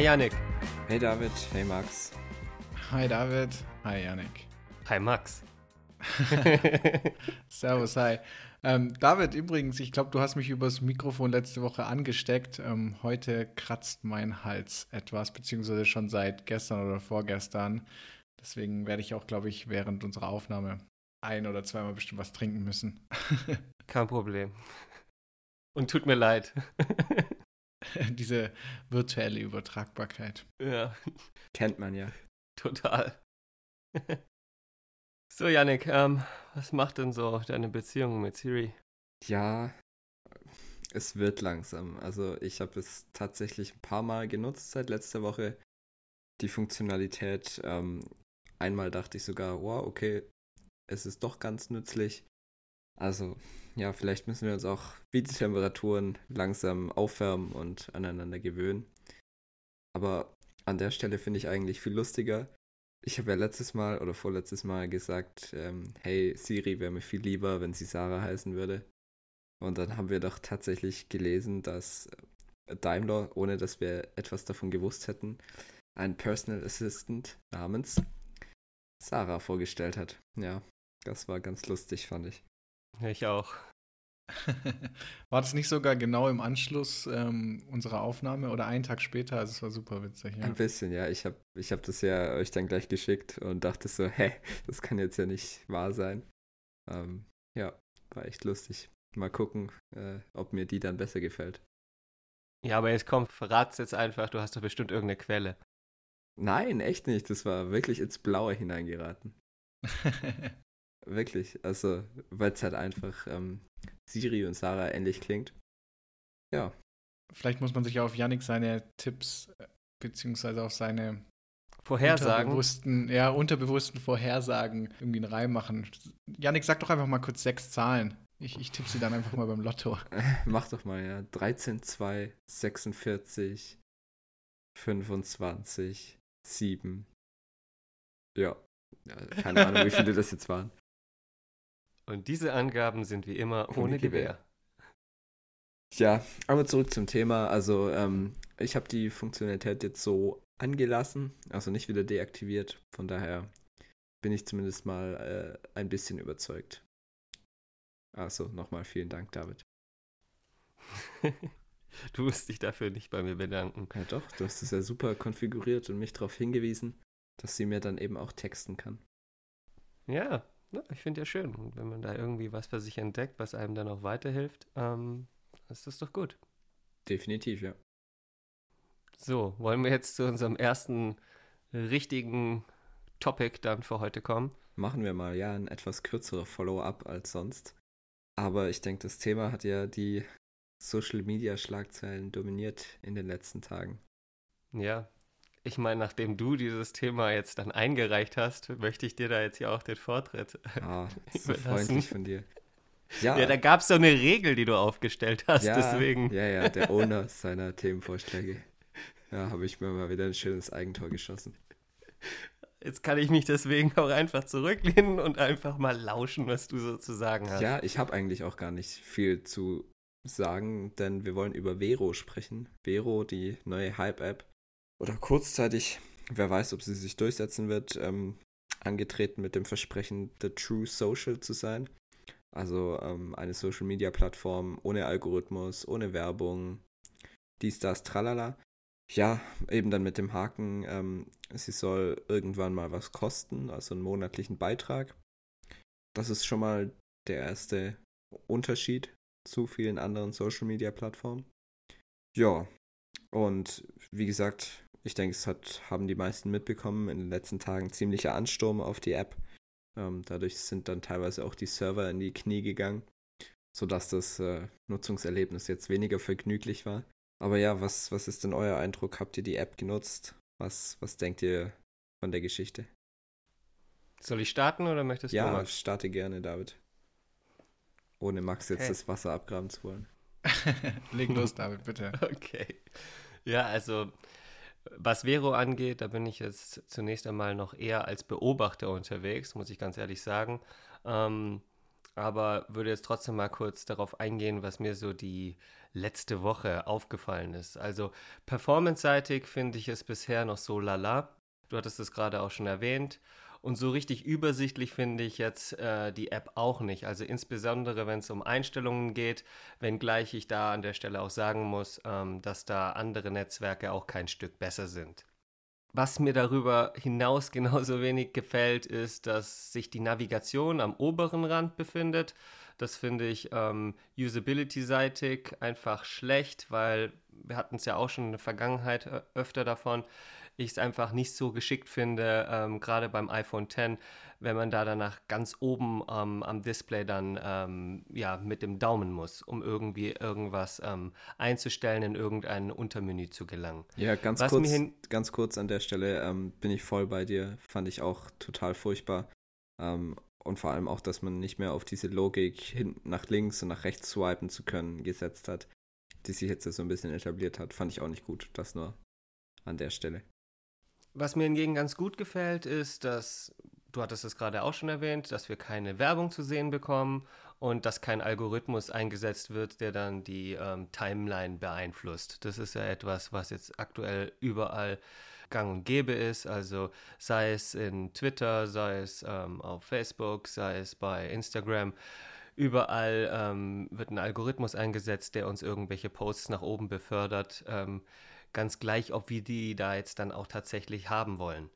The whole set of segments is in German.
Hi Yannick. Hey David, hey Max. Hi David, hi Yannick. Hi Max. Servus, hi. Ähm, David, übrigens, ich glaube, du hast mich übers Mikrofon letzte Woche angesteckt. Ähm, heute kratzt mein Hals etwas, beziehungsweise schon seit gestern oder vorgestern. Deswegen werde ich auch, glaube ich, während unserer Aufnahme ein- oder zweimal bestimmt was trinken müssen. Kein Problem. Und tut mir leid. Diese virtuelle Übertragbarkeit. Ja. Kennt man ja. Total. so, Yannick, ähm, was macht denn so deine Beziehung mit Siri? Ja, es wird langsam. Also ich habe es tatsächlich ein paar Mal genutzt seit letzter Woche. Die Funktionalität. Ähm, einmal dachte ich sogar, wow, okay, es ist doch ganz nützlich. Also ja, vielleicht müssen wir uns auch wie die Temperaturen langsam aufwärmen und aneinander gewöhnen. Aber an der Stelle finde ich eigentlich viel lustiger. Ich habe ja letztes Mal oder vorletztes Mal gesagt, ähm, hey Siri wäre mir viel lieber, wenn sie Sarah heißen würde. Und dann haben wir doch tatsächlich gelesen, dass Daimler, ohne dass wir etwas davon gewusst hätten, einen Personal Assistant namens Sarah vorgestellt hat. Ja, das war ganz lustig, fand ich. Ich auch. war das nicht sogar genau im Anschluss ähm, unserer Aufnahme oder einen Tag später? Also es war super witzig. Ja. Ein bisschen, ja. Ich habe ich hab das ja euch dann gleich geschickt und dachte so, hä, das kann jetzt ja nicht wahr sein. Ähm, ja, war echt lustig. Mal gucken, äh, ob mir die dann besser gefällt. Ja, aber jetzt komm, verrat's jetzt einfach, du hast doch bestimmt irgendeine Quelle. Nein, echt nicht. Das war wirklich ins Blaue hineingeraten. wirklich. Also, weil es halt einfach ähm, Siri und Sarah ähnlich klingt. Ja. Vielleicht muss man sich auf Yannick seine Tipps äh, beziehungsweise auf seine Vorhersagen. Unterbewussten, ja, unterbewussten Vorhersagen irgendwie einen Reim machen. Yannick, sag doch einfach mal kurz sechs Zahlen. Ich, ich tippe sie dann einfach mal beim Lotto. Mach doch mal, ja. 13, 2, 46, 25, 7. Ja. ja keine Ahnung, wie viele das jetzt waren. Und diese Angaben sind wie immer ohne, ohne Gewähr. Gewähr. Ja, aber zurück zum Thema. Also, ähm, ich habe die Funktionalität jetzt so angelassen, also nicht wieder deaktiviert. Von daher bin ich zumindest mal äh, ein bisschen überzeugt. Also, nochmal vielen Dank, David. du musst dich dafür nicht bei mir bedanken. Ja, doch, du hast es ja super konfiguriert und mich darauf hingewiesen, dass sie mir dann eben auch texten kann. Ja, ja, ich finde ja schön. Und wenn man da irgendwie was für sich entdeckt, was einem dann auch weiterhilft, ähm, ist das doch gut. Definitiv, ja. So, wollen wir jetzt zu unserem ersten richtigen Topic dann für heute kommen? Machen wir mal, ja, ein etwas kürzerer Follow-up als sonst. Aber ich denke, das Thema hat ja die Social-Media-Schlagzeilen dominiert in den letzten Tagen. Ja, ich meine, nachdem du dieses Thema jetzt dann eingereicht hast, möchte ich dir da jetzt ja auch den Vortritt. Ah, so freundlich von dir. Ja, ja da gab es so eine Regel, die du aufgestellt hast, ja, deswegen. Ja, ja, der Owner seiner Themenvorschläge. Ja, habe ich mir mal wieder ein schönes Eigentor geschossen. Jetzt kann ich mich deswegen auch einfach zurücklehnen und einfach mal lauschen, was du so zu sagen hast. Ja, ich habe eigentlich auch gar nicht viel zu sagen, denn wir wollen über Vero sprechen. Vero, die neue Hype-App, oder kurzzeitig, wer weiß, ob sie sich durchsetzen wird, ähm, angetreten mit dem Versprechen, The True Social zu sein. Also ähm, eine Social-Media-Plattform ohne Algorithmus, ohne Werbung, dies, das, tralala. Ja, eben dann mit dem Haken, ähm, sie soll irgendwann mal was kosten, also einen monatlichen Beitrag. Das ist schon mal der erste Unterschied zu vielen anderen Social-Media-Plattformen. Ja, und wie gesagt, ich denke, es hat, haben die meisten mitbekommen, in den letzten Tagen ziemlicher Ansturm auf die App. Ähm, dadurch sind dann teilweise auch die Server in die Knie gegangen, sodass das äh, Nutzungserlebnis jetzt weniger vergnüglich war. Aber ja, was, was ist denn euer Eindruck? Habt ihr die App genutzt? Was, was denkt ihr von der Geschichte? Soll ich starten oder möchtest ja, du? Ja, starte gerne, David. Ohne Max jetzt okay. das Wasser abgraben zu wollen. Leg los, David, bitte. Okay. Ja, also was Vero angeht, da bin ich jetzt zunächst einmal noch eher als Beobachter unterwegs, muss ich ganz ehrlich sagen. Ähm, aber würde jetzt trotzdem mal kurz darauf eingehen, was mir so die letzte Woche aufgefallen ist. Also performance-seitig finde ich es bisher noch so lala. Du hattest es gerade auch schon erwähnt. Und so richtig übersichtlich finde ich jetzt äh, die App auch nicht. Also insbesondere, wenn es um Einstellungen geht, wenngleich ich da an der Stelle auch sagen muss, ähm, dass da andere Netzwerke auch kein Stück besser sind. Was mir darüber hinaus genauso wenig gefällt, ist, dass sich die Navigation am oberen Rand befindet. Das finde ich ähm, usability-seitig einfach schlecht, weil wir hatten es ja auch schon in der Vergangenheit äh, öfter davon, ich es einfach nicht so geschickt finde, ähm, gerade beim iPhone X, wenn man da danach ganz oben ähm, am Display dann ähm, ja, mit dem Daumen muss, um irgendwie irgendwas ähm, einzustellen, in irgendein Untermenü zu gelangen. Ja, ganz, kurz, ganz kurz an der Stelle ähm, bin ich voll bei dir, fand ich auch total furchtbar. Und vor allem auch, dass man nicht mehr auf diese Logik hin nach links und nach rechts swipen zu können gesetzt hat, die sich jetzt so ein bisschen etabliert hat, fand ich auch nicht gut. Das nur an der Stelle. Was mir hingegen ganz gut gefällt, ist, dass, du hattest es gerade auch schon erwähnt, dass wir keine Werbung zu sehen bekommen und dass kein Algorithmus eingesetzt wird, der dann die ähm, Timeline beeinflusst. Das ist ja etwas, was jetzt aktuell überall gang und gäbe ist. Also sei es in Twitter, sei es ähm, auf Facebook, sei es bei Instagram. Überall ähm, wird ein Algorithmus eingesetzt, der uns irgendwelche Posts nach oben befördert. Ganz gleich, ob wir die da jetzt dann auch tatsächlich haben wollen.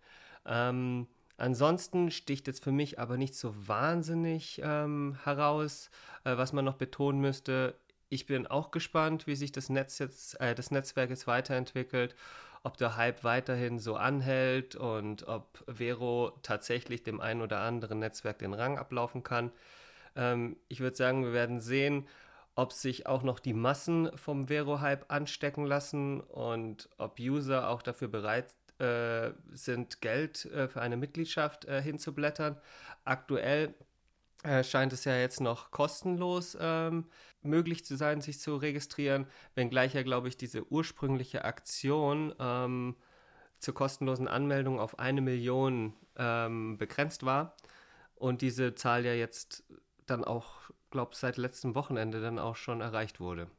Ähm, ansonsten sticht jetzt für mich aber nicht so wahnsinnig ähm, heraus, äh, was man noch betonen müsste. Ich bin auch gespannt, wie sich das Netz jetzt, äh, das Netzwerk jetzt weiterentwickelt, ob der Hype weiterhin so anhält und ob Vero tatsächlich dem einen oder anderen Netzwerk den Rang ablaufen kann. Ähm, ich würde sagen, wir werden sehen, ob sich auch noch die Massen vom Vero-Hype anstecken lassen und ob User auch dafür bereit äh, sind, Geld äh, für eine Mitgliedschaft äh, hinzublättern. Aktuell äh, scheint es ja jetzt noch kostenlos ähm, möglich zu sein, sich zu registrieren, wenngleich ja, glaube ich, diese ursprüngliche Aktion ähm, zur kostenlosen Anmeldung auf eine Million ähm, begrenzt war und diese Zahl ja jetzt dann auch glaube seit letztem Wochenende dann auch schon erreicht wurde.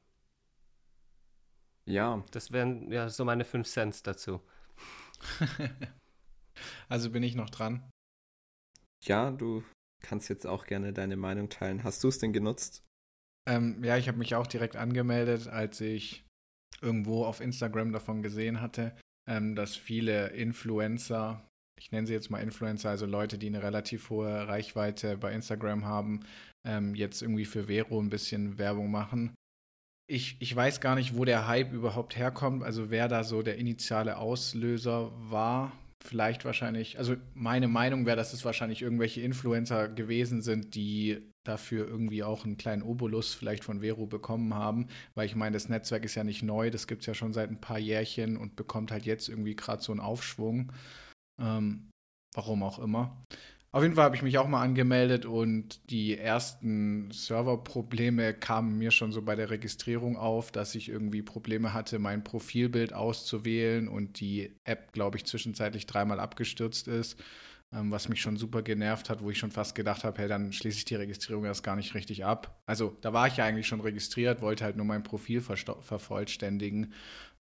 Ja. Das wären ja so meine 5 Cent dazu. also bin ich noch dran. Ja, du kannst jetzt auch gerne deine Meinung teilen. Hast du es denn genutzt? Ähm, ja, ich habe mich auch direkt angemeldet, als ich irgendwo auf Instagram davon gesehen hatte, ähm, dass viele Influencer ich nenne sie jetzt mal Influencer, also Leute, die eine relativ hohe Reichweite bei Instagram haben, ähm, jetzt irgendwie für Vero ein bisschen Werbung machen. Ich, ich weiß gar nicht, wo der Hype überhaupt herkommt, also wer da so der initiale Auslöser war. Vielleicht wahrscheinlich, also meine Meinung wäre, dass es wahrscheinlich irgendwelche Influencer gewesen sind, die dafür irgendwie auch einen kleinen Obolus vielleicht von Vero bekommen haben, weil ich meine, das Netzwerk ist ja nicht neu, das gibt es ja schon seit ein paar Jährchen und bekommt halt jetzt irgendwie gerade so einen Aufschwung. Ähm, warum auch immer. Auf jeden Fall habe ich mich auch mal angemeldet und die ersten Serverprobleme kamen mir schon so bei der Registrierung auf, dass ich irgendwie Probleme hatte, mein Profilbild auszuwählen und die App, glaube ich, zwischenzeitlich dreimal abgestürzt ist, ähm, was mich schon super genervt hat, wo ich schon fast gedacht habe, hey, dann schließe ich die Registrierung erst gar nicht richtig ab. Also da war ich ja eigentlich schon registriert, wollte halt nur mein Profil vervollständigen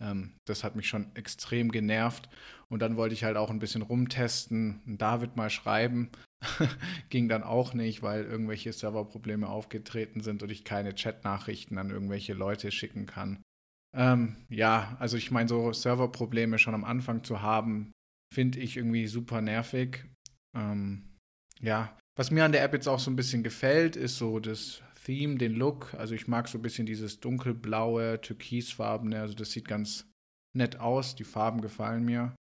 ähm, das hat mich schon extrem genervt. Und dann wollte ich halt auch ein bisschen rumtesten, David mal schreiben. Ging dann auch nicht, weil irgendwelche Serverprobleme aufgetreten sind und ich keine Chatnachrichten an irgendwelche Leute schicken kann. Ähm, ja, also ich meine, so Serverprobleme schon am Anfang zu haben, finde ich irgendwie super nervig. Ähm, ja, was mir an der App jetzt auch so ein bisschen gefällt, ist so das Theme, den Look. Also ich mag so ein bisschen dieses dunkelblaue, türkisfarbene. Also das sieht ganz nett aus. Die Farben gefallen mir.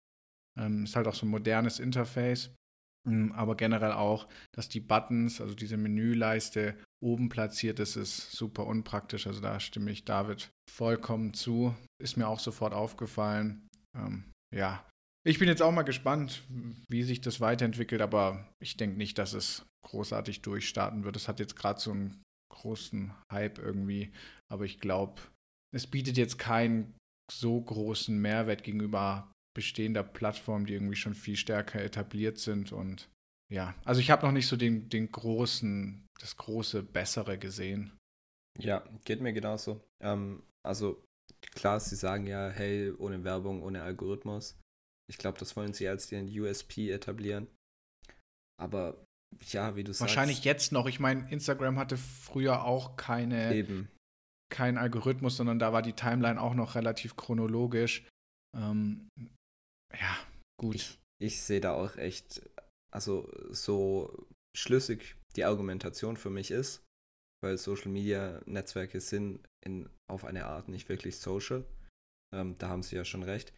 Ähm, ist halt auch so ein modernes Interface. Ähm, aber generell auch, dass die Buttons, also diese Menüleiste oben platziert ist, ist super unpraktisch. Also da stimme ich David vollkommen zu. Ist mir auch sofort aufgefallen. Ähm, ja, ich bin jetzt auch mal gespannt, wie sich das weiterentwickelt, aber ich denke nicht, dass es großartig durchstarten wird. Es hat jetzt gerade so einen großen Hype irgendwie. Aber ich glaube, es bietet jetzt keinen so großen Mehrwert gegenüber bestehender Plattformen, die irgendwie schon viel stärker etabliert sind. Und ja, also ich habe noch nicht so den, den großen, das große Bessere gesehen. Ja, geht mir genauso. Ähm, also klar, sie sagen ja, hey, ohne Werbung, ohne Algorithmus. Ich glaube, das wollen sie als den USP etablieren. Aber ja, wie du sagst. Wahrscheinlich jetzt noch. Ich meine, Instagram hatte früher auch keine, eben. keinen Algorithmus, sondern da war die Timeline auch noch relativ chronologisch. Ähm, ja, gut. Ich, ich sehe da auch echt, also so schlüssig die Argumentation für mich ist, weil Social Media Netzwerke sind in, auf eine Art nicht wirklich social. Ähm, da haben sie ja schon recht.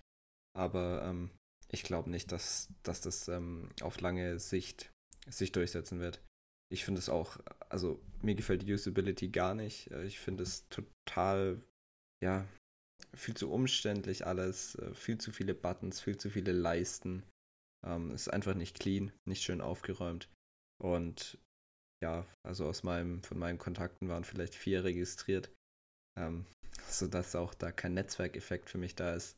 Aber ähm, ich glaube nicht, dass, dass das ähm, auf lange Sicht sich durchsetzen wird. Ich finde es auch, also mir gefällt die Usability gar nicht. Äh, ich finde es total, ja, viel zu umständlich alles, äh, viel zu viele Buttons, viel zu viele Leisten. Ähm, ist einfach nicht clean, nicht schön aufgeräumt. Und ja, also aus meinem, von meinen Kontakten waren vielleicht vier registriert. Ähm, sodass auch da kein Netzwerkeffekt für mich da ist.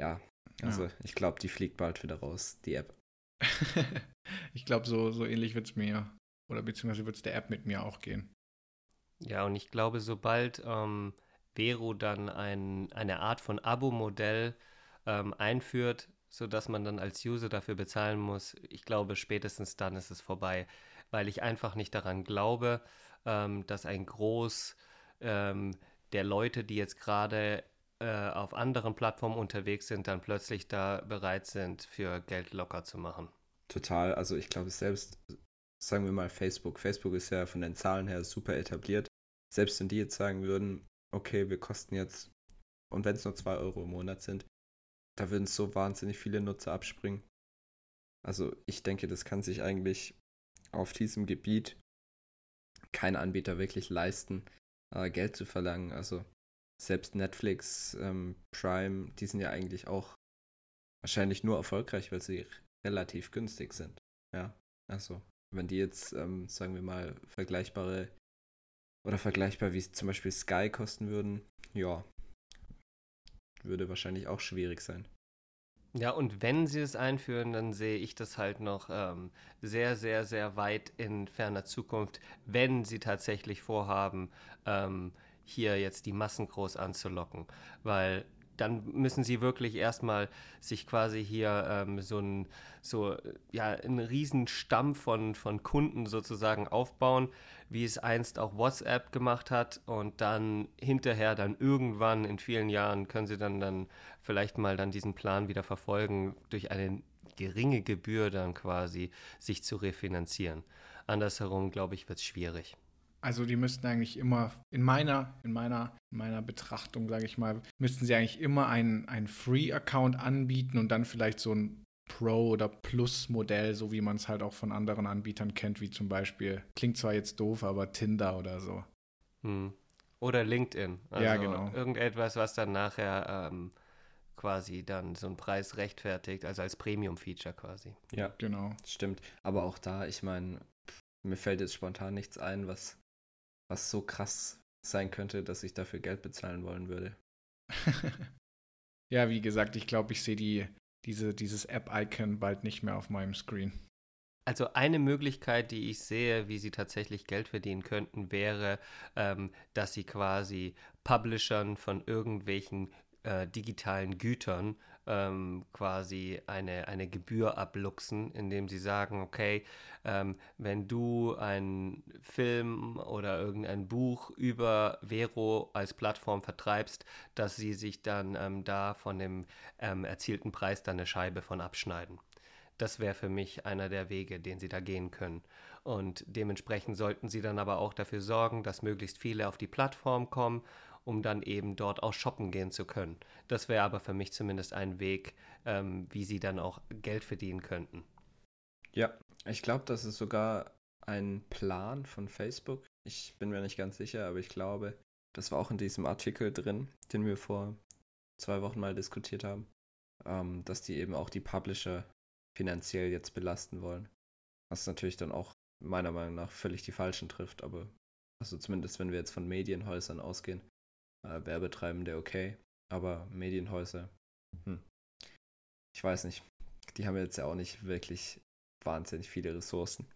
Ja, also ja. ich glaube, die fliegt bald wieder raus, die App. ich glaube, so, so ähnlich wird es mir, oder beziehungsweise wird es der App mit mir auch gehen. Ja, und ich glaube, sobald ähm, Vero dann ein, eine Art von Abo-Modell ähm, einführt, sodass man dann als User dafür bezahlen muss, ich glaube, spätestens dann ist es vorbei, weil ich einfach nicht daran glaube, ähm, dass ein Groß ähm, der Leute, die jetzt gerade äh, auf anderen Plattformen unterwegs sind, dann plötzlich da bereit sind, für Geld locker zu machen. Total. Also ich glaube selbst, sagen wir mal Facebook. Facebook ist ja von den Zahlen her super etabliert. Selbst wenn die jetzt sagen würden, okay, wir kosten jetzt, und wenn es nur 2 Euro im Monat sind, da würden so wahnsinnig viele Nutzer abspringen. Also ich denke, das kann sich eigentlich auf diesem Gebiet kein Anbieter wirklich leisten, äh, Geld zu verlangen. Also selbst Netflix, ähm, Prime, die sind ja eigentlich auch wahrscheinlich nur erfolgreich, weil sie relativ günstig sind. Ja, also wenn die jetzt, ähm, sagen wir mal, vergleichbare oder vergleichbar wie zum Beispiel Sky kosten würden, ja, würde wahrscheinlich auch schwierig sein. Ja, und wenn sie es einführen, dann sehe ich das halt noch ähm, sehr, sehr, sehr weit in ferner Zukunft, wenn sie tatsächlich vorhaben, ähm, hier jetzt die Massen groß anzulocken. Weil dann müssen sie wirklich erstmal sich quasi hier ähm, so ein so ja einen riesen Stamm von, von Kunden sozusagen aufbauen, wie es einst auch WhatsApp gemacht hat und dann hinterher dann irgendwann in vielen Jahren können sie dann dann vielleicht mal dann diesen Plan wieder verfolgen durch eine geringe Gebühr dann quasi sich zu refinanzieren. Andersherum glaube ich wird es schwierig. Also die müssten eigentlich immer, in meiner, in meiner, in meiner Betrachtung, sage ich mal, müssten sie eigentlich immer einen, einen Free-Account anbieten und dann vielleicht so ein Pro- oder Plus-Modell, so wie man es halt auch von anderen Anbietern kennt, wie zum Beispiel, klingt zwar jetzt doof, aber Tinder oder so. Hm. Oder LinkedIn. Also ja, genau. Irgendetwas, was dann nachher ähm, quasi dann so einen Preis rechtfertigt, also als Premium-Feature quasi. Ja, genau. Stimmt. Aber auch da, ich meine, mir fällt jetzt spontan nichts ein, was was so krass sein könnte, dass ich dafür Geld bezahlen wollen würde. ja, wie gesagt, ich glaube, ich sehe die, diese, dieses App-Icon bald nicht mehr auf meinem Screen. Also eine Möglichkeit, die ich sehe, wie sie tatsächlich Geld verdienen könnten, wäre, ähm, dass sie quasi Publishern von irgendwelchen äh, digitalen Gütern ähm, quasi eine, eine Gebühr abluchsen, indem sie sagen, okay, ähm, wenn du einen Film oder irgendein Buch über Vero als Plattform vertreibst, dass sie sich dann ähm, da von dem ähm, erzielten Preis dann eine Scheibe von abschneiden. Das wäre für mich einer der Wege, den sie da gehen können. Und dementsprechend sollten sie dann aber auch dafür sorgen, dass möglichst viele auf die Plattform kommen um dann eben dort auch shoppen gehen zu können. Das wäre aber für mich zumindest ein Weg, ähm, wie sie dann auch Geld verdienen könnten. Ja, ich glaube, das ist sogar ein Plan von Facebook. Ich bin mir nicht ganz sicher, aber ich glaube, das war auch in diesem Artikel drin, den wir vor zwei Wochen mal diskutiert haben, ähm, dass die eben auch die Publisher finanziell jetzt belasten wollen. Was natürlich dann auch meiner Meinung nach völlig die Falschen trifft, aber also zumindest wenn wir jetzt von Medienhäusern ausgehen, äh, Werbetreibende okay, aber Medienhäuser, hm. ich weiß nicht. Die haben jetzt ja auch nicht wirklich wahnsinnig viele Ressourcen.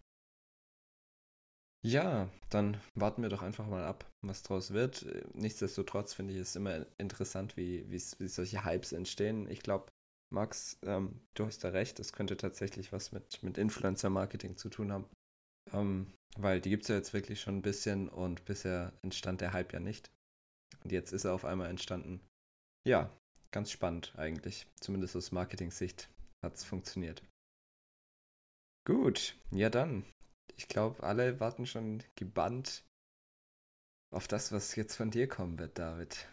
Ja, dann warten wir doch einfach mal ab, was draus wird. Nichtsdestotrotz finde ich es immer interessant, wie, wie, solche Hypes entstehen. Ich glaube, Max, ähm, du hast da recht, das könnte tatsächlich was mit, mit Influencer-Marketing zu tun haben. Ähm, weil die gibt es ja jetzt wirklich schon ein bisschen und bisher entstand der Hype ja nicht. Und jetzt ist er auf einmal entstanden. Ja, ganz spannend eigentlich. Zumindest aus Marketing-Sicht hat es funktioniert. Gut, ja dann. Ich glaube, alle warten schon gebannt auf das, was jetzt von dir kommen wird, David.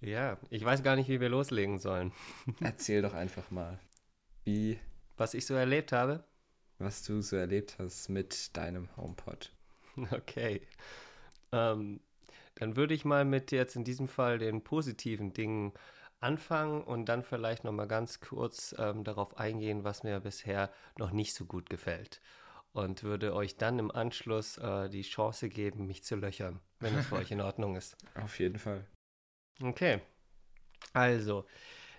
Ja, ich weiß gar nicht, wie wir loslegen sollen. Erzähl doch einfach mal, wie. Was ich so erlebt habe? Was du so erlebt hast mit deinem HomePod. Okay. Ähm, dann würde ich mal mit jetzt in diesem Fall den positiven Dingen anfangen und dann vielleicht nochmal ganz kurz ähm, darauf eingehen, was mir bisher noch nicht so gut gefällt. Und würde euch dann im Anschluss äh, die Chance geben, mich zu löchern, wenn das für euch in Ordnung ist. Auf jeden Fall. Okay. Also,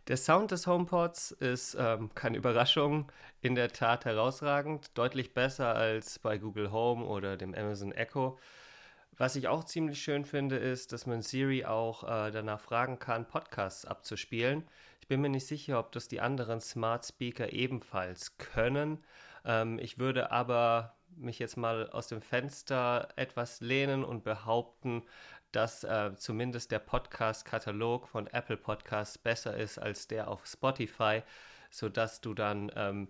der Sound des HomePods ist ähm, keine Überraschung, in der Tat herausragend, deutlich besser als bei Google Home oder dem Amazon Echo. Was ich auch ziemlich schön finde, ist, dass man Siri auch äh, danach fragen kann, Podcasts abzuspielen. Ich bin mir nicht sicher, ob das die anderen Smart Speaker ebenfalls können. Ähm, ich würde aber mich jetzt mal aus dem Fenster etwas lehnen und behaupten, dass äh, zumindest der Podcast-Katalog von Apple Podcasts besser ist als der auf Spotify, sodass du dann ähm,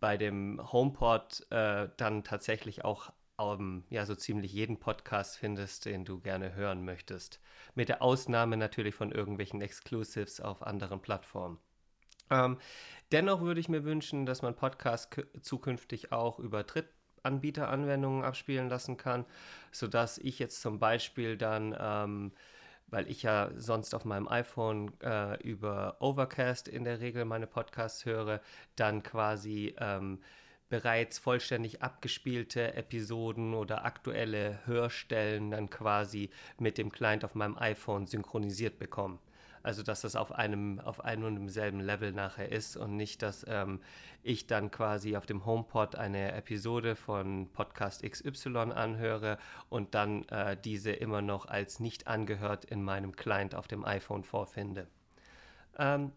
bei dem HomePod äh, dann tatsächlich auch um, ja, so ziemlich jeden Podcast findest, den du gerne hören möchtest. Mit der Ausnahme natürlich von irgendwelchen Exclusives auf anderen Plattformen. Ähm, dennoch würde ich mir wünschen, dass man Podcasts zukünftig auch über Drittanbieteranwendungen abspielen lassen kann, sodass ich jetzt zum Beispiel dann, ähm, weil ich ja sonst auf meinem iPhone äh, über Overcast in der Regel meine Podcasts höre, dann quasi ähm, bereits vollständig abgespielte Episoden oder aktuelle Hörstellen dann quasi mit dem Client auf meinem iPhone synchronisiert bekommen. Also dass das auf einem, auf einem und demselben Level nachher ist und nicht, dass ähm, ich dann quasi auf dem HomePod eine Episode von Podcast XY anhöre und dann äh, diese immer noch als nicht angehört in meinem Client auf dem iPhone vorfinde. Ähm,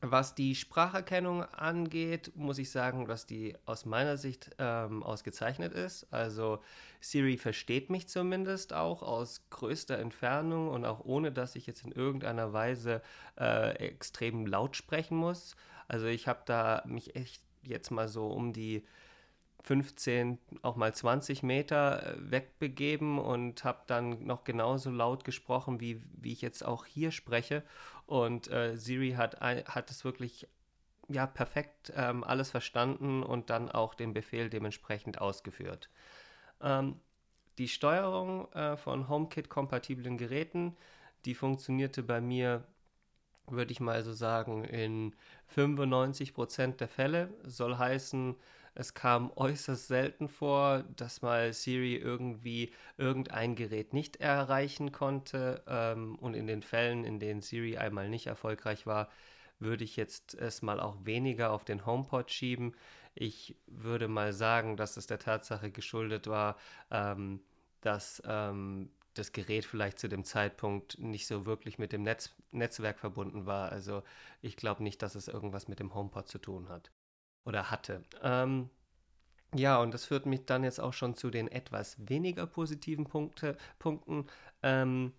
was die Spracherkennung angeht, muss ich sagen, dass die aus meiner Sicht ähm, ausgezeichnet ist. Also Siri versteht mich zumindest auch aus größter Entfernung und auch ohne, dass ich jetzt in irgendeiner Weise äh, extrem laut sprechen muss. Also ich habe da mich echt jetzt mal so um die 15, auch mal 20 Meter äh, wegbegeben und habe dann noch genauso laut gesprochen, wie, wie ich jetzt auch hier spreche. Und äh, Siri hat, hat es wirklich ja, perfekt ähm, alles verstanden und dann auch den Befehl dementsprechend ausgeführt. Ähm, die Steuerung äh, von HomeKit-kompatiblen Geräten, die funktionierte bei mir, würde ich mal so sagen, in 95% der Fälle. Soll heißen, es kam äußerst selten vor, dass mal Siri irgendwie irgendein Gerät nicht erreichen konnte. Ähm, und in den Fällen, in denen Siri einmal nicht erfolgreich war, würde ich jetzt es mal auch weniger auf den HomePod schieben. Ich würde mal sagen, dass es der Tatsache geschuldet war, ähm, dass ähm, das Gerät vielleicht zu dem Zeitpunkt nicht so wirklich mit dem Netz Netzwerk verbunden war. Also ich glaube nicht, dass es irgendwas mit dem HomePod zu tun hat oder hatte. Ähm, ja, und das führt mich dann jetzt auch schon zu den etwas weniger positiven Punkte, Punkten. Ähm,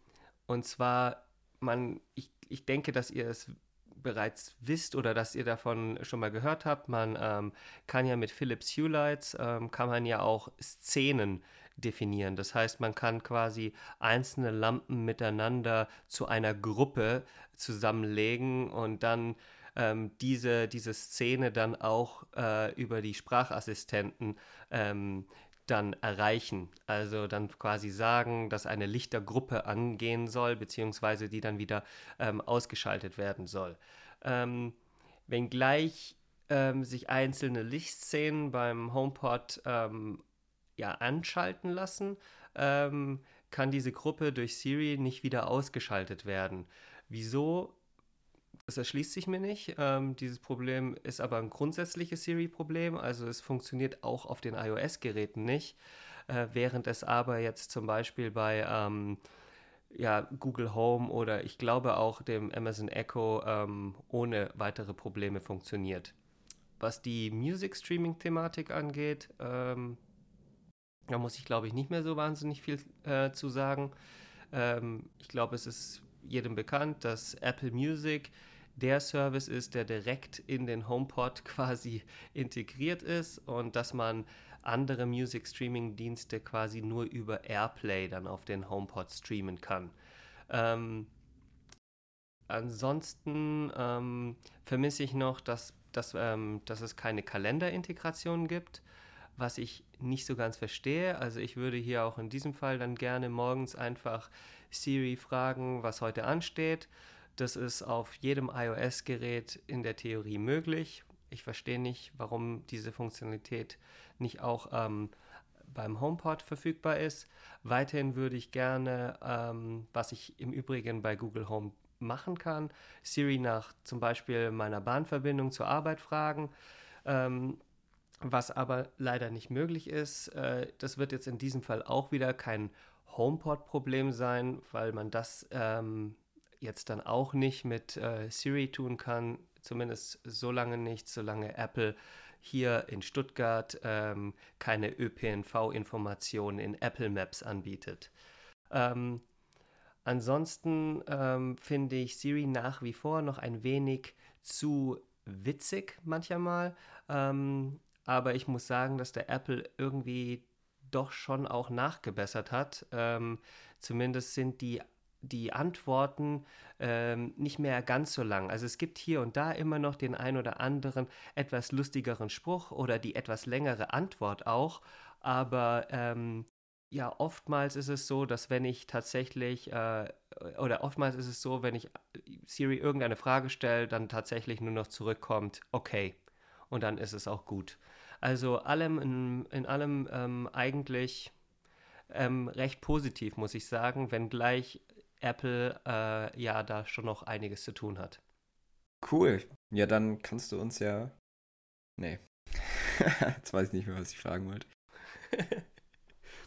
und zwar, man, ich, ich denke, dass ihr es bereits wisst oder dass ihr davon schon mal gehört habt. Man ähm, kann ja mit Philips Hue Lights, ähm, kann man ja auch Szenen definieren. Das heißt, man kann quasi einzelne Lampen miteinander zu einer Gruppe zusammenlegen und dann ähm, diese, diese Szene dann auch äh, über die Sprachassistenten ähm, dann erreichen. Also dann quasi sagen, dass eine Lichtergruppe angehen soll, beziehungsweise die dann wieder ähm, ausgeschaltet werden soll. Ähm, wenngleich ähm, sich einzelne Lichtszenen beim HomePod ähm, ja, anschalten lassen, ähm, kann diese Gruppe durch Siri nicht wieder ausgeschaltet werden. Wieso das erschließt sich mir nicht. Ähm, dieses Problem ist aber ein grundsätzliches Siri-Problem. Also es funktioniert auch auf den iOS-Geräten nicht. Äh, während es aber jetzt zum Beispiel bei ähm, ja, Google Home oder ich glaube auch dem Amazon Echo ähm, ohne weitere Probleme funktioniert. Was die Music Streaming Thematik angeht, ähm, da muss ich glaube ich nicht mehr so wahnsinnig viel äh, zu sagen. Ähm, ich glaube, es ist jedem bekannt, dass Apple Music der Service ist, der direkt in den HomePod quasi integriert ist und dass man andere Music Streaming Dienste quasi nur über AirPlay dann auf den HomePod streamen kann. Ähm, ansonsten ähm, vermisse ich noch, dass, dass, ähm, dass es keine Kalenderintegration gibt, was ich nicht so ganz verstehe. Also ich würde hier auch in diesem Fall dann gerne morgens einfach Siri fragen, was heute ansteht. Das ist auf jedem iOS-Gerät in der Theorie möglich. Ich verstehe nicht, warum diese Funktionalität nicht auch ähm, beim HomePod verfügbar ist. Weiterhin würde ich gerne, ähm, was ich im Übrigen bei Google Home machen kann, Siri nach zum Beispiel meiner Bahnverbindung zur Arbeit fragen. Ähm, was aber leider nicht möglich ist. Äh, das wird jetzt in diesem Fall auch wieder kein HomePod-Problem sein, weil man das ähm, jetzt dann auch nicht mit äh, Siri tun kann, zumindest so lange nicht, solange Apple hier in Stuttgart ähm, keine ÖPNV-Informationen in Apple Maps anbietet. Ähm, ansonsten ähm, finde ich Siri nach wie vor noch ein wenig zu witzig manchmal, ähm, aber ich muss sagen, dass der Apple irgendwie doch schon auch nachgebessert hat. Ähm, zumindest sind die die Antworten ähm, nicht mehr ganz so lang. Also es gibt hier und da immer noch den ein oder anderen etwas lustigeren Spruch oder die etwas längere Antwort auch, aber ähm, ja, oftmals ist es so, dass wenn ich tatsächlich, äh, oder oftmals ist es so, wenn ich Siri irgendeine Frage stelle, dann tatsächlich nur noch zurückkommt, okay, und dann ist es auch gut. Also allem in, in allem ähm, eigentlich ähm, recht positiv, muss ich sagen, wenngleich Apple äh, ja da schon noch einiges zu tun hat. Cool. Ja, dann kannst du uns ja. Nee. Jetzt weiß ich nicht mehr, was ich fragen wollte.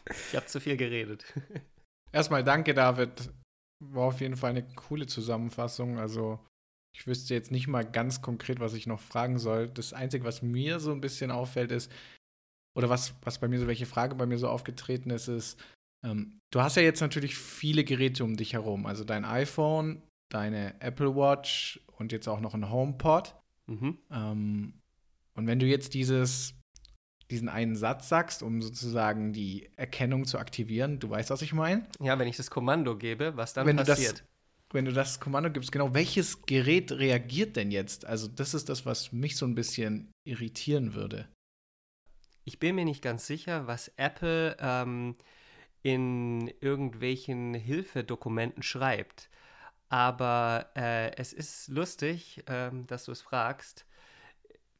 ich habe zu viel geredet. Erstmal danke, David. War auf jeden Fall eine coole Zusammenfassung. Also, ich wüsste jetzt nicht mal ganz konkret, was ich noch fragen soll. Das Einzige, was mir so ein bisschen auffällt, ist, oder was, was bei mir so, welche Frage bei mir so aufgetreten ist, ist, ähm, du hast ja jetzt natürlich viele Geräte um dich herum. Also dein iPhone, deine Apple Watch und jetzt auch noch ein HomePod. Mhm. Ähm, und wenn du jetzt dieses, diesen einen Satz sagst, um sozusagen die Erkennung zu aktivieren, du weißt, was ich meine? Ja, wenn ich das Kommando gebe, was dann wenn passiert. Du das, wenn du das Kommando gibst, genau, welches Gerät reagiert denn jetzt? Also, das ist das, was mich so ein bisschen irritieren würde. Ich bin mir nicht ganz sicher, was Apple ähm, in irgendwelchen Hilfedokumenten schreibt. Aber äh, es ist lustig, äh, dass du es fragst.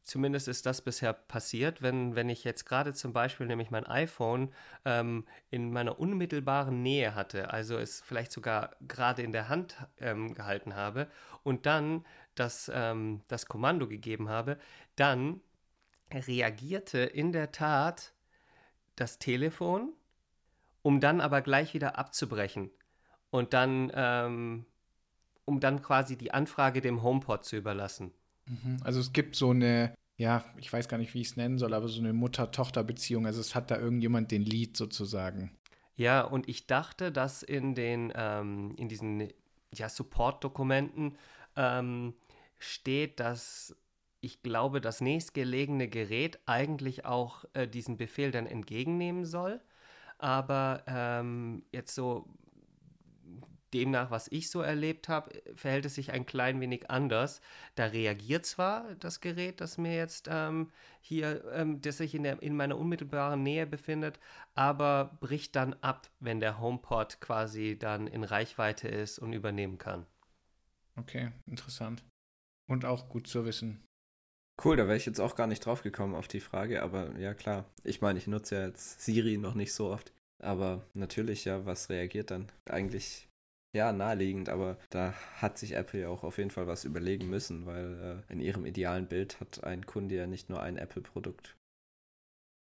Zumindest ist das bisher passiert, wenn, wenn ich jetzt gerade zum Beispiel nämlich mein iPhone ähm, in meiner unmittelbaren Nähe hatte, also es vielleicht sogar gerade in der Hand ähm, gehalten habe und dann das, ähm, das Kommando gegeben habe, dann reagierte in der Tat das Telefon um dann aber gleich wieder abzubrechen und dann, ähm, um dann quasi die Anfrage dem HomePod zu überlassen. Mhm. Also es gibt so eine, ja, ich weiß gar nicht, wie ich es nennen soll, aber so eine Mutter-Tochter-Beziehung. Also es hat da irgendjemand den Lied sozusagen. Ja, und ich dachte, dass in den, ähm, in diesen ja, Support-Dokumenten ähm, steht, dass ich glaube, das nächstgelegene Gerät eigentlich auch äh, diesen Befehl dann entgegennehmen soll. Aber ähm, jetzt so demnach, was ich so erlebt habe, verhält es sich ein klein wenig anders. Da reagiert zwar das Gerät, das mir jetzt ähm, hier, ähm, das sich in, der, in meiner unmittelbaren Nähe befindet, aber bricht dann ab, wenn der HomePod quasi dann in Reichweite ist und übernehmen kann. Okay, interessant. Und auch gut zu wissen. Cool, da wäre ich jetzt auch gar nicht drauf gekommen auf die Frage, aber ja klar. Ich meine, ich nutze ja jetzt Siri noch nicht so oft. Aber natürlich, ja, was reagiert dann? Eigentlich Ja, naheliegend, aber da hat sich Apple ja auch auf jeden Fall was überlegen müssen, weil äh, in ihrem idealen Bild hat ein Kunde ja nicht nur ein Apple-Produkt.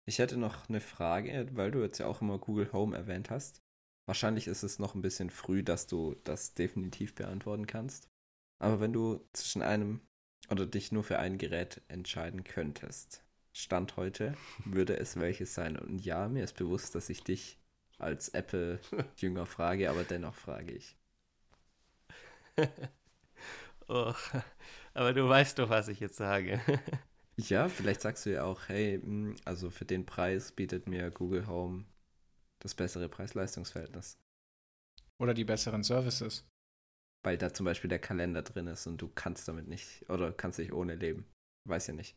Ich hätte noch eine Frage, weil du jetzt ja auch immer Google Home erwähnt hast. Wahrscheinlich ist es noch ein bisschen früh, dass du das definitiv beantworten kannst. Aber wenn du zwischen einem oder dich nur für ein Gerät entscheiden könntest, Stand heute, würde es welches sein? Und ja, mir ist bewusst, dass ich dich als Apple-Jünger frage, aber dennoch frage ich. oh, aber du weißt doch, was ich jetzt sage. ja, vielleicht sagst du ja auch, hey, hm, also für den Preis bietet mir Google Home das bessere Preis-Leistungs-Verhältnis. Oder die besseren Services. Weil da zum Beispiel der Kalender drin ist und du kannst damit nicht oder kannst nicht ohne leben. Weiß ja nicht.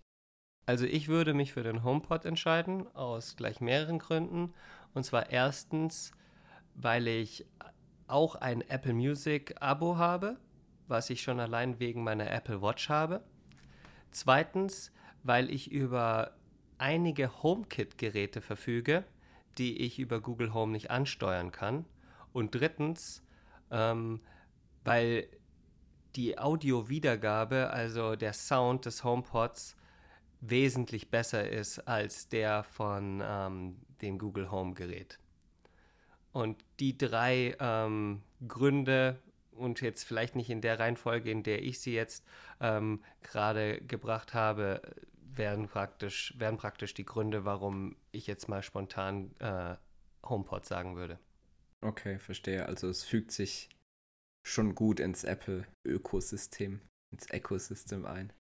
Also ich würde mich für den HomePod entscheiden, aus gleich mehreren Gründen. Und zwar erstens, weil ich auch ein Apple Music Abo habe, was ich schon allein wegen meiner Apple Watch habe. Zweitens, weil ich über einige HomeKit-Geräte verfüge, die ich über Google Home nicht ansteuern kann. Und drittens, ähm, weil die Audio-Wiedergabe, also der Sound des HomePods, wesentlich besser ist als der von ähm, dem Google Home-Gerät. Und die drei ähm, Gründe, und jetzt vielleicht nicht in der Reihenfolge, in der ich sie jetzt ähm, gerade gebracht habe, wären praktisch, wären praktisch die Gründe, warum ich jetzt mal spontan äh, HomePod sagen würde. Okay, verstehe. Also es fügt sich schon gut ins Apple-Ökosystem, ins Ecosystem ein.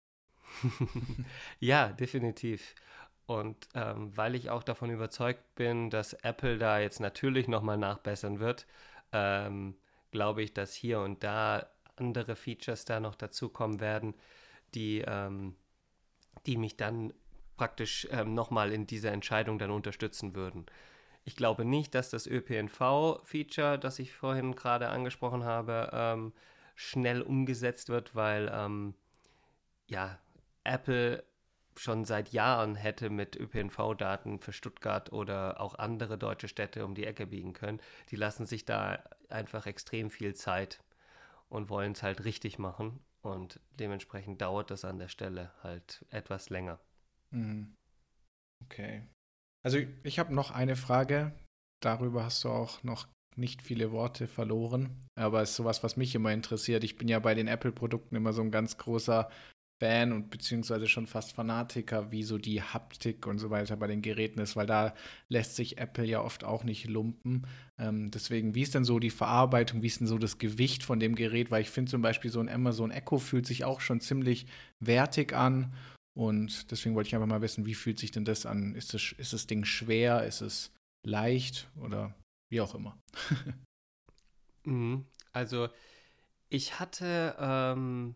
ja, definitiv. Und ähm, weil ich auch davon überzeugt bin, dass Apple da jetzt natürlich nochmal nachbessern wird, ähm, glaube ich, dass hier und da andere Features da noch dazukommen werden, die, ähm, die mich dann praktisch ähm, nochmal in dieser Entscheidung dann unterstützen würden. Ich glaube nicht, dass das ÖPNV-Feature, das ich vorhin gerade angesprochen habe, ähm, schnell umgesetzt wird, weil ähm, ja, Apple schon seit Jahren hätte mit ÖPNV-Daten für Stuttgart oder auch andere deutsche Städte um die Ecke biegen können. Die lassen sich da einfach extrem viel Zeit und wollen es halt richtig machen. Und dementsprechend dauert das an der Stelle halt etwas länger. Mhm. Okay. Also ich habe noch eine Frage. Darüber hast du auch noch nicht viele Worte verloren. Aber es ist sowas, was mich immer interessiert. Ich bin ja bei den Apple-Produkten immer so ein ganz großer Fan und beziehungsweise schon fast Fanatiker, wie so die Haptik und so weiter bei den Geräten ist, weil da lässt sich Apple ja oft auch nicht lumpen. Ähm, deswegen, wie ist denn so die Verarbeitung, wie ist denn so das Gewicht von dem Gerät? Weil ich finde zum Beispiel so ein Amazon Echo fühlt sich auch schon ziemlich wertig an und deswegen wollte ich einfach mal wissen, wie fühlt sich denn das an? Ist das, ist das Ding schwer? Ist es leicht oder wie auch immer? Mhm. also ich hatte ähm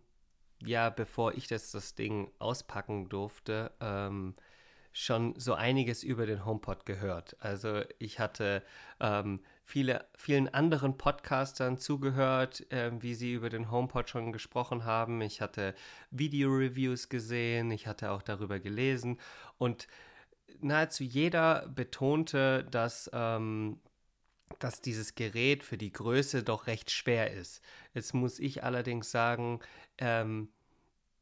ja, bevor ich das, das Ding auspacken durfte, ähm, schon so einiges über den HomePod gehört. Also ich hatte ähm, viele, vielen anderen Podcastern zugehört, äh, wie sie über den HomePod schon gesprochen haben. Ich hatte Video-Reviews gesehen, ich hatte auch darüber gelesen und nahezu jeder betonte, dass, ähm, dass dieses Gerät für die Größe doch recht schwer ist. Jetzt muss ich allerdings sagen, ähm,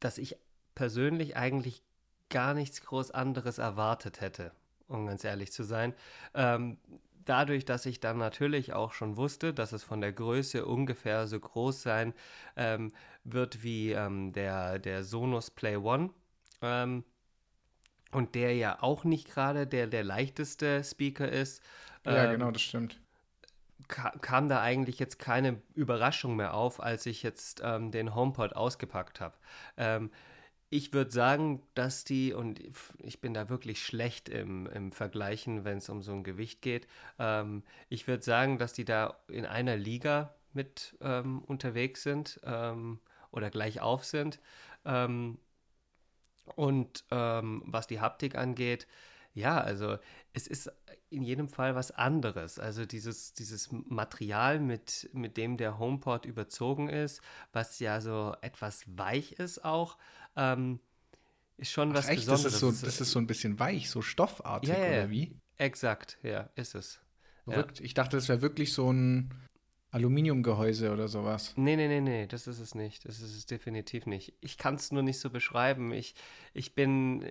dass ich persönlich eigentlich gar nichts groß anderes erwartet hätte, um ganz ehrlich zu sein. Ähm, dadurch, dass ich dann natürlich auch schon wusste, dass es von der Größe ungefähr so groß sein ähm, wird wie ähm, der, der Sonos Play One. Ähm, und der ja auch nicht gerade der, der leichteste Speaker ist. Ja, ähm, genau, das stimmt kam da eigentlich jetzt keine Überraschung mehr auf, als ich jetzt ähm, den HomePod ausgepackt habe. Ähm, ich würde sagen, dass die, und ich bin da wirklich schlecht im, im Vergleichen, wenn es um so ein Gewicht geht, ähm, ich würde sagen, dass die da in einer Liga mit ähm, unterwegs sind ähm, oder gleich auf sind. Ähm, und was die Haptik angeht, ja, also es ist in jedem Fall was anderes. Also dieses, dieses Material, mit, mit dem der HomePod überzogen ist, was ja so etwas weich ist auch, ähm, ist schon Ach, was echt? Besonderes. Das ist, so, das ist so ein bisschen weich, so stoffartig, ja, ja, oder wie? Exakt, ja, ist es. Verrückt. Ja. Ich dachte, das wäre wirklich so ein, Aluminiumgehäuse oder sowas. Nee, nee, nee, nee, das ist es nicht. Das ist es definitiv nicht. Ich kann es nur nicht so beschreiben. Ich, ich bin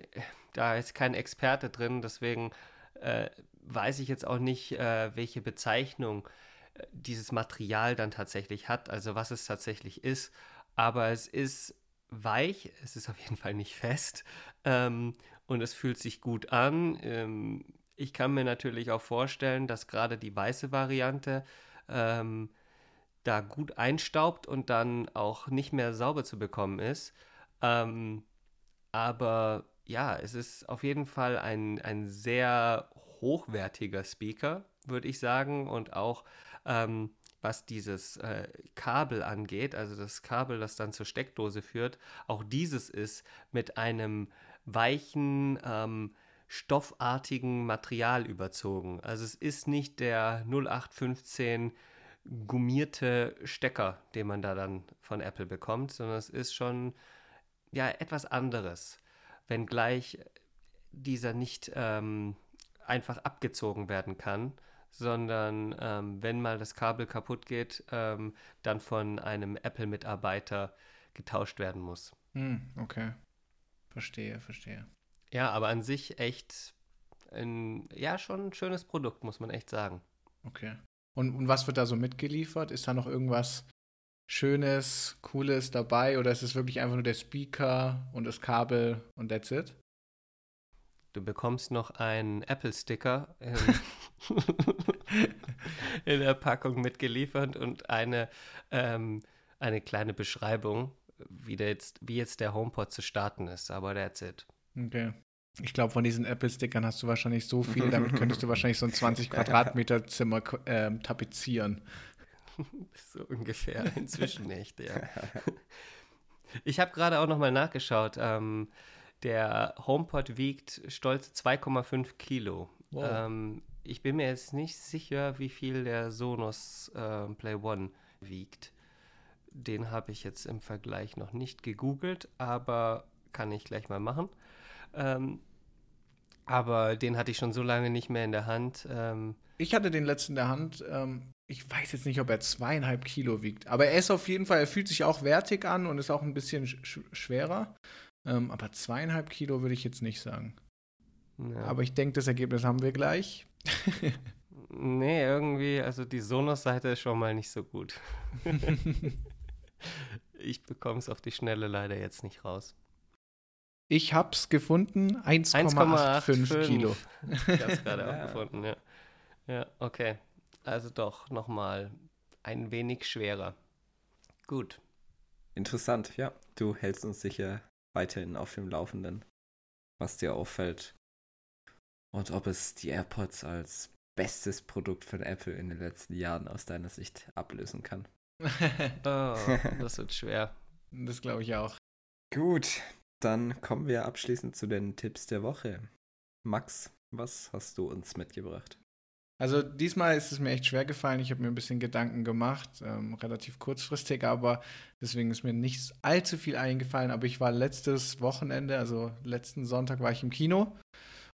da jetzt kein Experte drin, deswegen äh, weiß ich jetzt auch nicht, äh, welche Bezeichnung äh, dieses Material dann tatsächlich hat, also was es tatsächlich ist. Aber es ist weich, es ist auf jeden Fall nicht fest ähm, und es fühlt sich gut an. Ähm, ich kann mir natürlich auch vorstellen, dass gerade die weiße Variante ähm, da gut einstaubt und dann auch nicht mehr sauber zu bekommen ist. Ähm, aber ja, es ist auf jeden Fall ein, ein sehr hochwertiger Speaker, würde ich sagen. Und auch ähm, was dieses äh, Kabel angeht, also das Kabel, das dann zur Steckdose führt, auch dieses ist mit einem weichen, ähm, stoffartigen Material überzogen. Also es ist nicht der 0815 gummierte Stecker, den man da dann von Apple bekommt, sondern es ist schon ja etwas anderes, wenngleich dieser nicht ähm, einfach abgezogen werden kann, sondern ähm, wenn mal das Kabel kaputt geht, ähm, dann von einem Apple-Mitarbeiter getauscht werden muss. Hm, okay. Verstehe, verstehe. Ja, aber an sich echt ein, ja, schon ein schönes Produkt, muss man echt sagen. Okay. Und, und was wird da so mitgeliefert? Ist da noch irgendwas Schönes, Cooles dabei oder ist es wirklich einfach nur der Speaker und das Kabel und that's it? Du bekommst noch einen Apple-Sticker in, in, der Packung mitgeliefert und eine, ähm, eine kleine Beschreibung, wie, jetzt, wie jetzt der HomePod zu starten ist. Aber that's it. Okay. Ich glaube, von diesen Apple-Stickern hast du wahrscheinlich so viel, damit könntest du wahrscheinlich so ein 20 Quadratmeter Zimmer ähm, tapezieren. so ungefähr, inzwischen nicht, ja. Ich habe gerade auch nochmal nachgeschaut. Ähm, der HomePod wiegt stolze 2,5 Kilo. Wow. Ähm, ich bin mir jetzt nicht sicher, wie viel der Sonos äh, Play One wiegt. Den habe ich jetzt im Vergleich noch nicht gegoogelt, aber kann ich gleich mal machen. Ähm, aber den hatte ich schon so lange nicht mehr in der Hand. Ähm, ich hatte den letzten in der Hand. Ähm, ich weiß jetzt nicht, ob er zweieinhalb Kilo wiegt. Aber er ist auf jeden Fall, er fühlt sich auch wertig an und ist auch ein bisschen sch schwerer. Ähm, aber zweieinhalb Kilo würde ich jetzt nicht sagen. Ja. Aber ich denke, das Ergebnis haben wir gleich. nee, irgendwie, also die Sonos-Seite ist schon mal nicht so gut. ich bekomme es auf die Schnelle leider jetzt nicht raus. Ich habe es gefunden, 1,85 Kilo. Ich habe es gerade auch gefunden, ja. Ja, okay. Also doch nochmal ein wenig schwerer. Gut. Interessant, ja. Du hältst uns sicher weiterhin auf dem Laufenden, was dir auffällt. Und ob es die AirPods als bestes Produkt von Apple in den letzten Jahren aus deiner Sicht ablösen kann. oh, das wird schwer. Das glaube ich auch. Gut, dann kommen wir abschließend zu den Tipps der Woche. Max, was hast du uns mitgebracht? Also diesmal ist es mir echt schwer gefallen. Ich habe mir ein bisschen Gedanken gemacht, ähm, relativ kurzfristig, aber deswegen ist mir nicht allzu viel eingefallen. Aber ich war letztes Wochenende, also letzten Sonntag war ich im Kino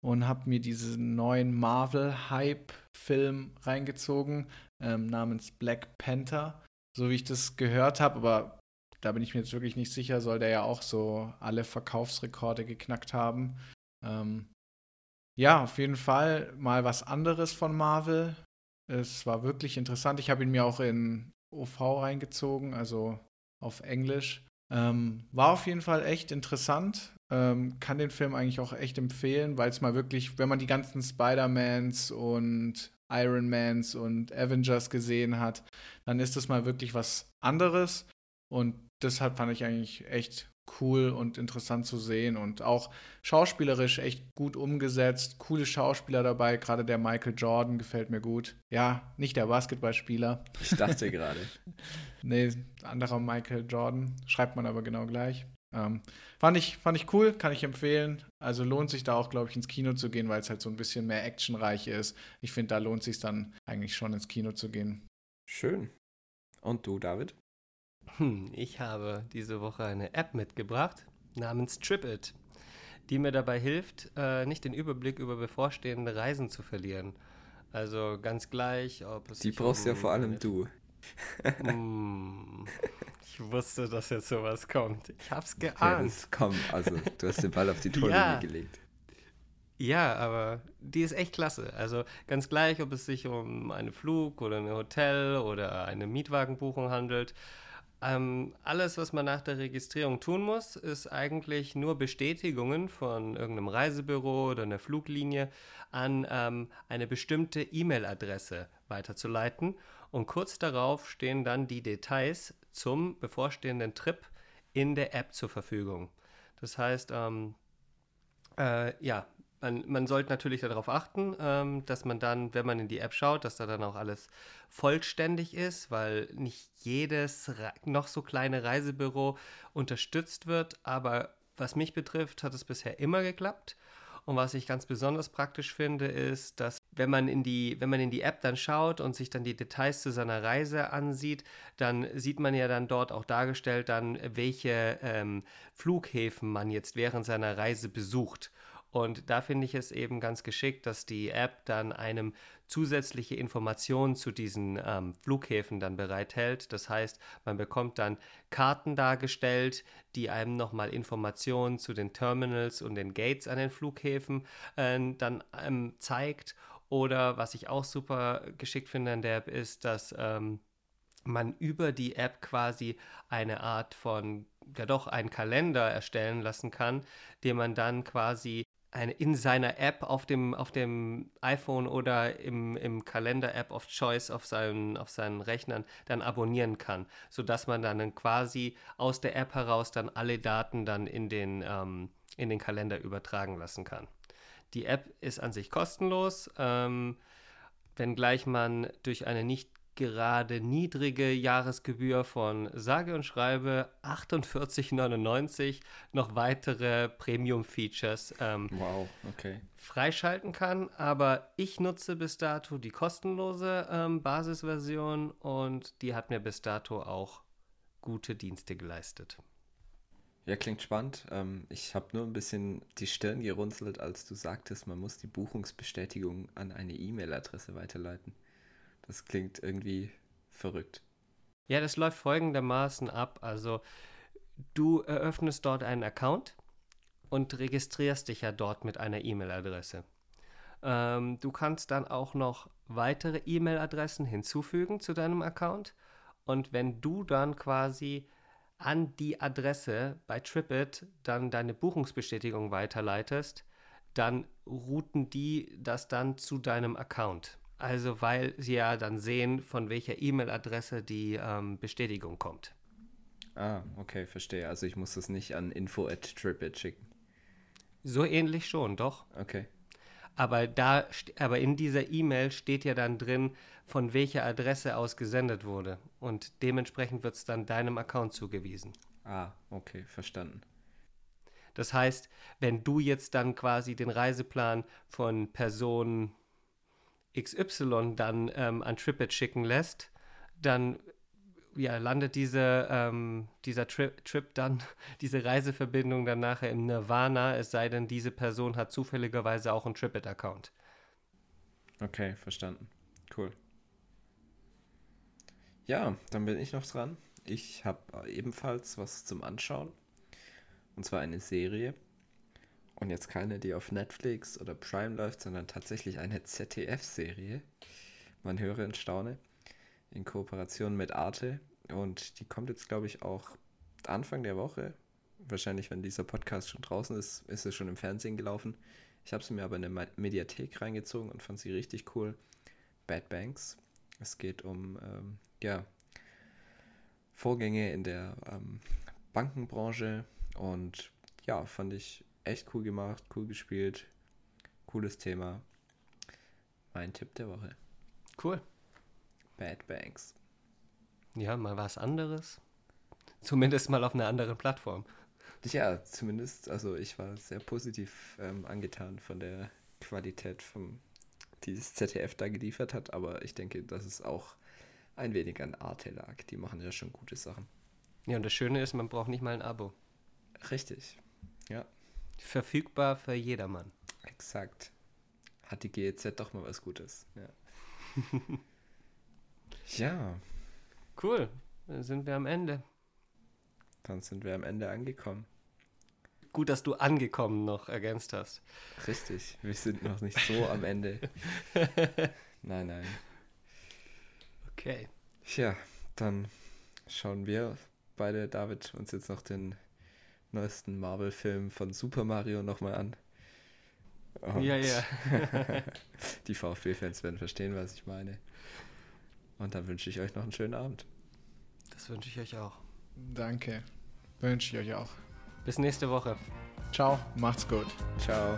und habe mir diesen neuen Marvel-Hype-Film reingezogen ähm, namens Black Panther. So wie ich das gehört habe, aber da bin ich mir jetzt wirklich nicht sicher, soll der ja auch so alle Verkaufsrekorde geknackt haben. Ähm, ja, auf jeden Fall mal was anderes von Marvel. Es war wirklich interessant. Ich habe ihn mir auch in OV reingezogen, also auf Englisch. Ähm, war auf jeden Fall echt interessant. Ähm, kann den Film eigentlich auch echt empfehlen, weil es mal wirklich, wenn man die ganzen Spider-Mans und Iron Mans und Avengers gesehen hat, dann ist das mal wirklich was anderes. Und deshalb fand ich eigentlich echt cool und interessant zu sehen und auch schauspielerisch echt gut umgesetzt. Coole Schauspieler dabei, gerade der Michael Jordan gefällt mir gut. Ja, nicht der Basketballspieler. Ich dachte gerade. nee, anderer Michael Jordan, schreibt man aber genau gleich. Ähm, fand, ich, fand ich cool, kann ich empfehlen. Also lohnt sich da auch, glaube ich, ins Kino zu gehen, weil es halt so ein bisschen mehr actionreich ist. Ich finde, da lohnt sich dann eigentlich schon ins Kino zu gehen. Schön. Und du, David? Hm, ich habe diese Woche eine App mitgebracht namens TripIt, die mir dabei hilft, äh, nicht den Überblick über bevorstehende Reisen zu verlieren. Also ganz gleich, ob es. Die brauchst ja vor allem du. mm, ich wusste, dass jetzt sowas kommt. Ich hab's geahnt. Ja, das kommt, also du hast den Ball auf die Torlinie ja. gelegt. Ja, aber die ist echt klasse. Also ganz gleich, ob es sich um einen Flug oder ein Hotel oder eine Mietwagenbuchung handelt. Ähm, alles, was man nach der Registrierung tun muss, ist eigentlich nur Bestätigungen von irgendeinem Reisebüro oder einer Fluglinie an ähm, eine bestimmte E-Mail-Adresse weiterzuleiten. Und kurz darauf stehen dann die Details zum bevorstehenden Trip in der App zur Verfügung. Das heißt, ähm, äh, ja, man, man sollte natürlich darauf achten, ähm, dass man dann, wenn man in die App schaut, dass da dann auch alles vollständig ist, weil nicht jedes noch so kleine Reisebüro unterstützt wird. Aber was mich betrifft, hat es bisher immer geklappt. Und was ich ganz besonders praktisch finde, ist, dass wenn man in die, wenn man in die App dann schaut und sich dann die Details zu seiner Reise ansieht, dann sieht man ja dann dort auch dargestellt, dann welche ähm, Flughäfen man jetzt während seiner Reise besucht. Und da finde ich es eben ganz geschickt, dass die App dann einem zusätzliche Informationen zu diesen ähm, Flughäfen dann bereithält. Das heißt, man bekommt dann Karten dargestellt, die einem nochmal Informationen zu den Terminals und den Gates an den Flughäfen äh, dann ähm, zeigt. Oder was ich auch super geschickt finde an der App ist, dass ähm, man über die App quasi eine Art von, ja doch, einen Kalender erstellen lassen kann, den man dann quasi eine, in seiner App auf dem, auf dem iPhone oder im, im Kalender-App of Choice auf seinen, auf seinen Rechnern dann abonnieren kann, sodass man dann quasi aus der App heraus dann alle Daten dann in den, ähm, in den Kalender übertragen lassen kann. Die App ist an sich kostenlos, ähm, wenngleich man durch eine nicht gerade niedrige Jahresgebühr von sage und schreibe 48,99 noch weitere Premium-Features ähm, wow, okay. freischalten kann. Aber ich nutze bis dato die kostenlose ähm, Basisversion und die hat mir bis dato auch gute Dienste geleistet. Ja, klingt spannend. Ähm, ich habe nur ein bisschen die Stirn gerunzelt, als du sagtest, man muss die Buchungsbestätigung an eine E-Mail-Adresse weiterleiten. Das klingt irgendwie verrückt. Ja, das läuft folgendermaßen ab. Also du eröffnest dort einen Account und registrierst dich ja dort mit einer E-Mail-Adresse. Ähm, du kannst dann auch noch weitere E-Mail-Adressen hinzufügen zu deinem Account. Und wenn du dann quasi an die Adresse bei TripIt dann deine Buchungsbestätigung weiterleitest, dann routen die das dann zu deinem Account. Also weil sie ja dann sehen, von welcher E-Mail-Adresse die ähm, Bestätigung kommt. Ah, okay, verstehe. Also ich muss das nicht an info at tripit schicken. So ähnlich schon, doch. Okay. Aber da, aber in dieser E-Mail steht ja dann drin, von welcher Adresse aus gesendet wurde. Und dementsprechend wird es dann deinem Account zugewiesen. Ah, okay, verstanden. Das heißt, wenn du jetzt dann quasi den Reiseplan von Person XY dann ähm, an TripIt schicken lässt, dann ja, landet diese, ähm, dieser Trip, Trip dann, diese Reiseverbindung dann nachher im Nirvana, es sei denn, diese Person hat zufälligerweise auch einen TripIt-Account. Okay, verstanden. Cool. Ja, dann bin ich noch dran. Ich habe ebenfalls was zum Anschauen. Und zwar eine Serie. Und jetzt keine, die auf Netflix oder Prime läuft, sondern tatsächlich eine ZDF-Serie. Man höre und staune. In Kooperation mit Arte. Und die kommt jetzt, glaube ich, auch Anfang der Woche. Wahrscheinlich, wenn dieser Podcast schon draußen ist, ist es schon im Fernsehen gelaufen. Ich habe sie mir aber in der Mediathek reingezogen und fand sie richtig cool. Bad Banks. Es geht um ähm, ja, Vorgänge in der ähm, Bankenbranche und ja, fand ich echt cool gemacht, cool gespielt, cooles Thema. Mein Tipp der Woche. Cool. Bad Banks. Ja, mal was anderes. Zumindest mal auf einer anderen Plattform. Ja, zumindest, also ich war sehr positiv ähm, angetan von der Qualität, vom, die das ZDF da geliefert hat, aber ich denke, dass es auch ein wenig an Arte lag. Die machen ja schon gute Sachen. Ja, und das Schöne ist, man braucht nicht mal ein Abo. Richtig, ja. Verfügbar für jedermann. Exakt. Hat die GEZ doch mal was Gutes. Ja. ja. Cool. Dann sind wir am Ende. Dann sind wir am Ende angekommen. Gut, dass du angekommen noch ergänzt hast. Richtig, wir sind noch nicht so am Ende. Nein, nein. Okay. Ja, dann schauen wir beide, David, uns jetzt noch den neuesten Marvel-Film von Super Mario nochmal an. Und Ja, ja. die VfB-Fans werden verstehen, was ich meine. Und dann wünsche ich euch noch einen schönen Abend. Das wünsche ich euch auch. Danke. Wünsche ich euch auch. Bis nächste Woche. Ciao, macht's gut. Ciao.